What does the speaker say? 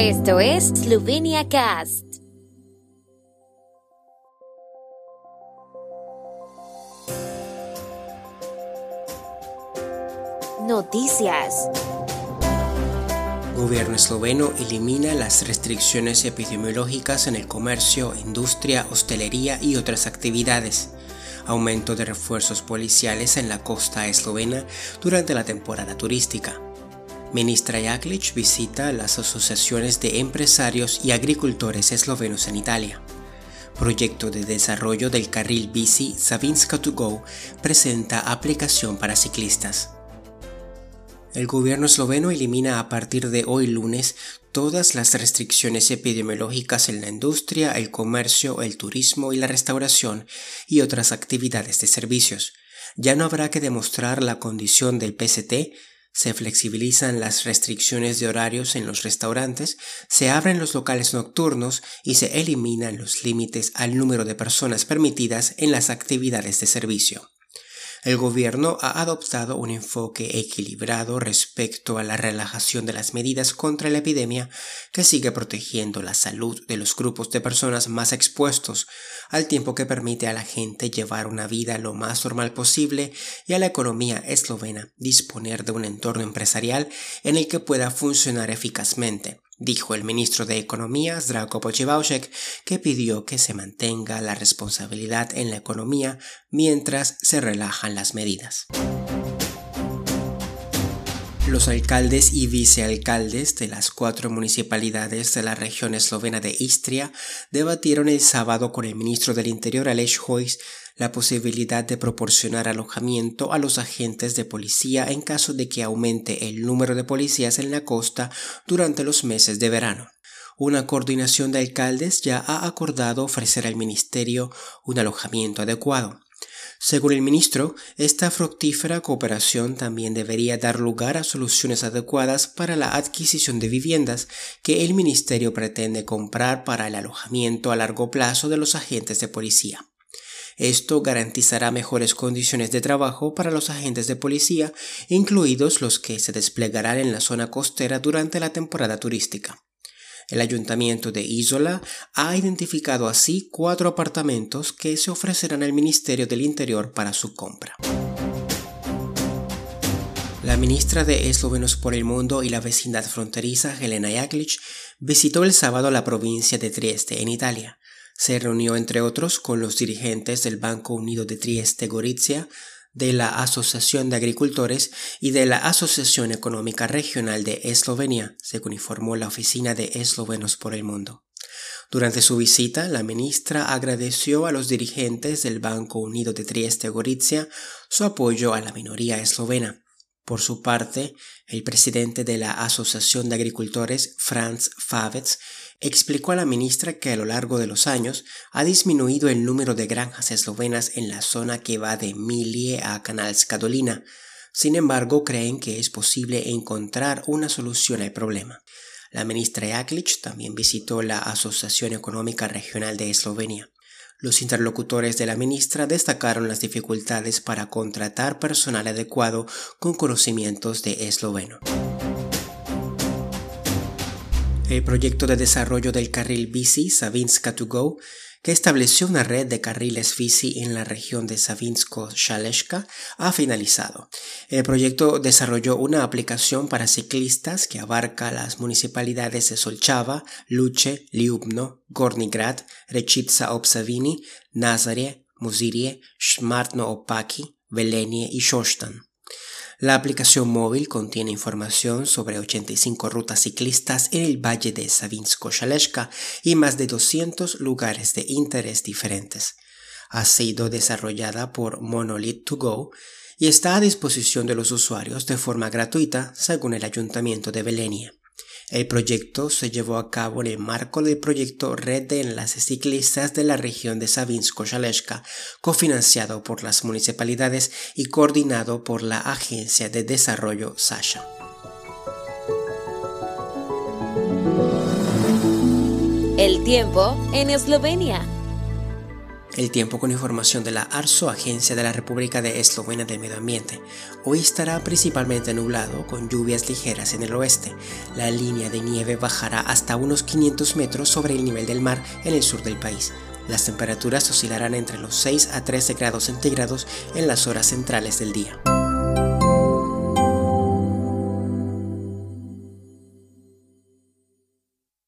Esto es Slovenia Cast. Noticias. Gobierno esloveno elimina las restricciones epidemiológicas en el comercio, industria, hostelería y otras actividades. Aumento de refuerzos policiales en la costa eslovena durante la temporada turística. Ministra Jaklic visita las asociaciones de empresarios y agricultores eslovenos en Italia. Proyecto de desarrollo del carril bici Savinska to Go presenta aplicación para ciclistas. El gobierno esloveno elimina a partir de hoy lunes todas las restricciones epidemiológicas en la industria, el comercio, el turismo y la restauración y otras actividades de servicios. Ya no habrá que demostrar la condición del PST, se flexibilizan las restricciones de horarios en los restaurantes, se abren los locales nocturnos y se eliminan los límites al número de personas permitidas en las actividades de servicio. El gobierno ha adoptado un enfoque equilibrado respecto a la relajación de las medidas contra la epidemia que sigue protegiendo la salud de los grupos de personas más expuestos, al tiempo que permite a la gente llevar una vida lo más normal posible y a la economía eslovena disponer de un entorno empresarial en el que pueda funcionar eficazmente dijo el ministro de Economía Zdravko Pochivaushek, que pidió que se mantenga la responsabilidad en la economía mientras se relajan las medidas. Los alcaldes y vicealcaldes de las cuatro municipalidades de la región eslovena de Istria debatieron el sábado con el ministro del Interior Aleš Hojs la posibilidad de proporcionar alojamiento a los agentes de policía en caso de que aumente el número de policías en la costa durante los meses de verano. Una coordinación de alcaldes ya ha acordado ofrecer al ministerio un alojamiento adecuado. Según el ministro, esta fructífera cooperación también debería dar lugar a soluciones adecuadas para la adquisición de viviendas que el ministerio pretende comprar para el alojamiento a largo plazo de los agentes de policía. Esto garantizará mejores condiciones de trabajo para los agentes de policía, incluidos los que se desplegarán en la zona costera durante la temporada turística. El ayuntamiento de Isola ha identificado así cuatro apartamentos que se ofrecerán al Ministerio del Interior para su compra. La ministra de Eslovenos por el Mundo y la vecindad fronteriza, Helena Jaklic, visitó el sábado la provincia de Trieste, en Italia. Se reunió, entre otros, con los dirigentes del Banco Unido de Trieste-Gorizia, de la Asociación de Agricultores y de la Asociación Económica Regional de Eslovenia, según informó la Oficina de Eslovenos por el Mundo. Durante su visita, la ministra agradeció a los dirigentes del Banco Unido de Trieste-Gorizia su apoyo a la minoría eslovena. Por su parte, el presidente de la Asociación de Agricultores, Franz Favets, explicó a la ministra que a lo largo de los años ha disminuido el número de granjas eslovenas en la zona que va de Milie a Kanalska Dolina. Sin embargo, creen que es posible encontrar una solución al problema. La ministra Jaklic también visitó la Asociación Económica Regional de Eslovenia. Los interlocutores de la ministra destacaron las dificultades para contratar personal adecuado con conocimientos de esloveno. El proyecto de desarrollo del carril bici Savinska to Go, que estableció una red de carriles bici en la región de Savinsko-Shaleshka, ha finalizado. El proyecto desarrolló una aplicación para ciclistas que abarca las municipalidades de Solchava, Luche, Liubno, Gornigrad, Rechitsa Obsavini, Nazare, Muzirie, Shmartno Opaki, Velenie y Shostan. La aplicación móvil contiene información sobre 85 rutas ciclistas en el valle de Savinsko-Shaleshka y más de 200 lugares de interés diferentes. Ha sido desarrollada por Monolith 2 Go y está a disposición de los usuarios de forma gratuita según el Ayuntamiento de Belenia. El proyecto se llevó a cabo en el marco del proyecto Red de Enlaces Ciclistas de la región de Savinsko-Shaleshka, cofinanciado por las municipalidades y coordinado por la Agencia de Desarrollo Sasha. El tiempo en Eslovenia. El tiempo con información de la ARSO, Agencia de la República de Eslovenia del Medio Ambiente. Hoy estará principalmente nublado, con lluvias ligeras en el oeste. La línea de nieve bajará hasta unos 500 metros sobre el nivel del mar en el sur del país. Las temperaturas oscilarán entre los 6 a 13 grados centígrados en las horas centrales del día.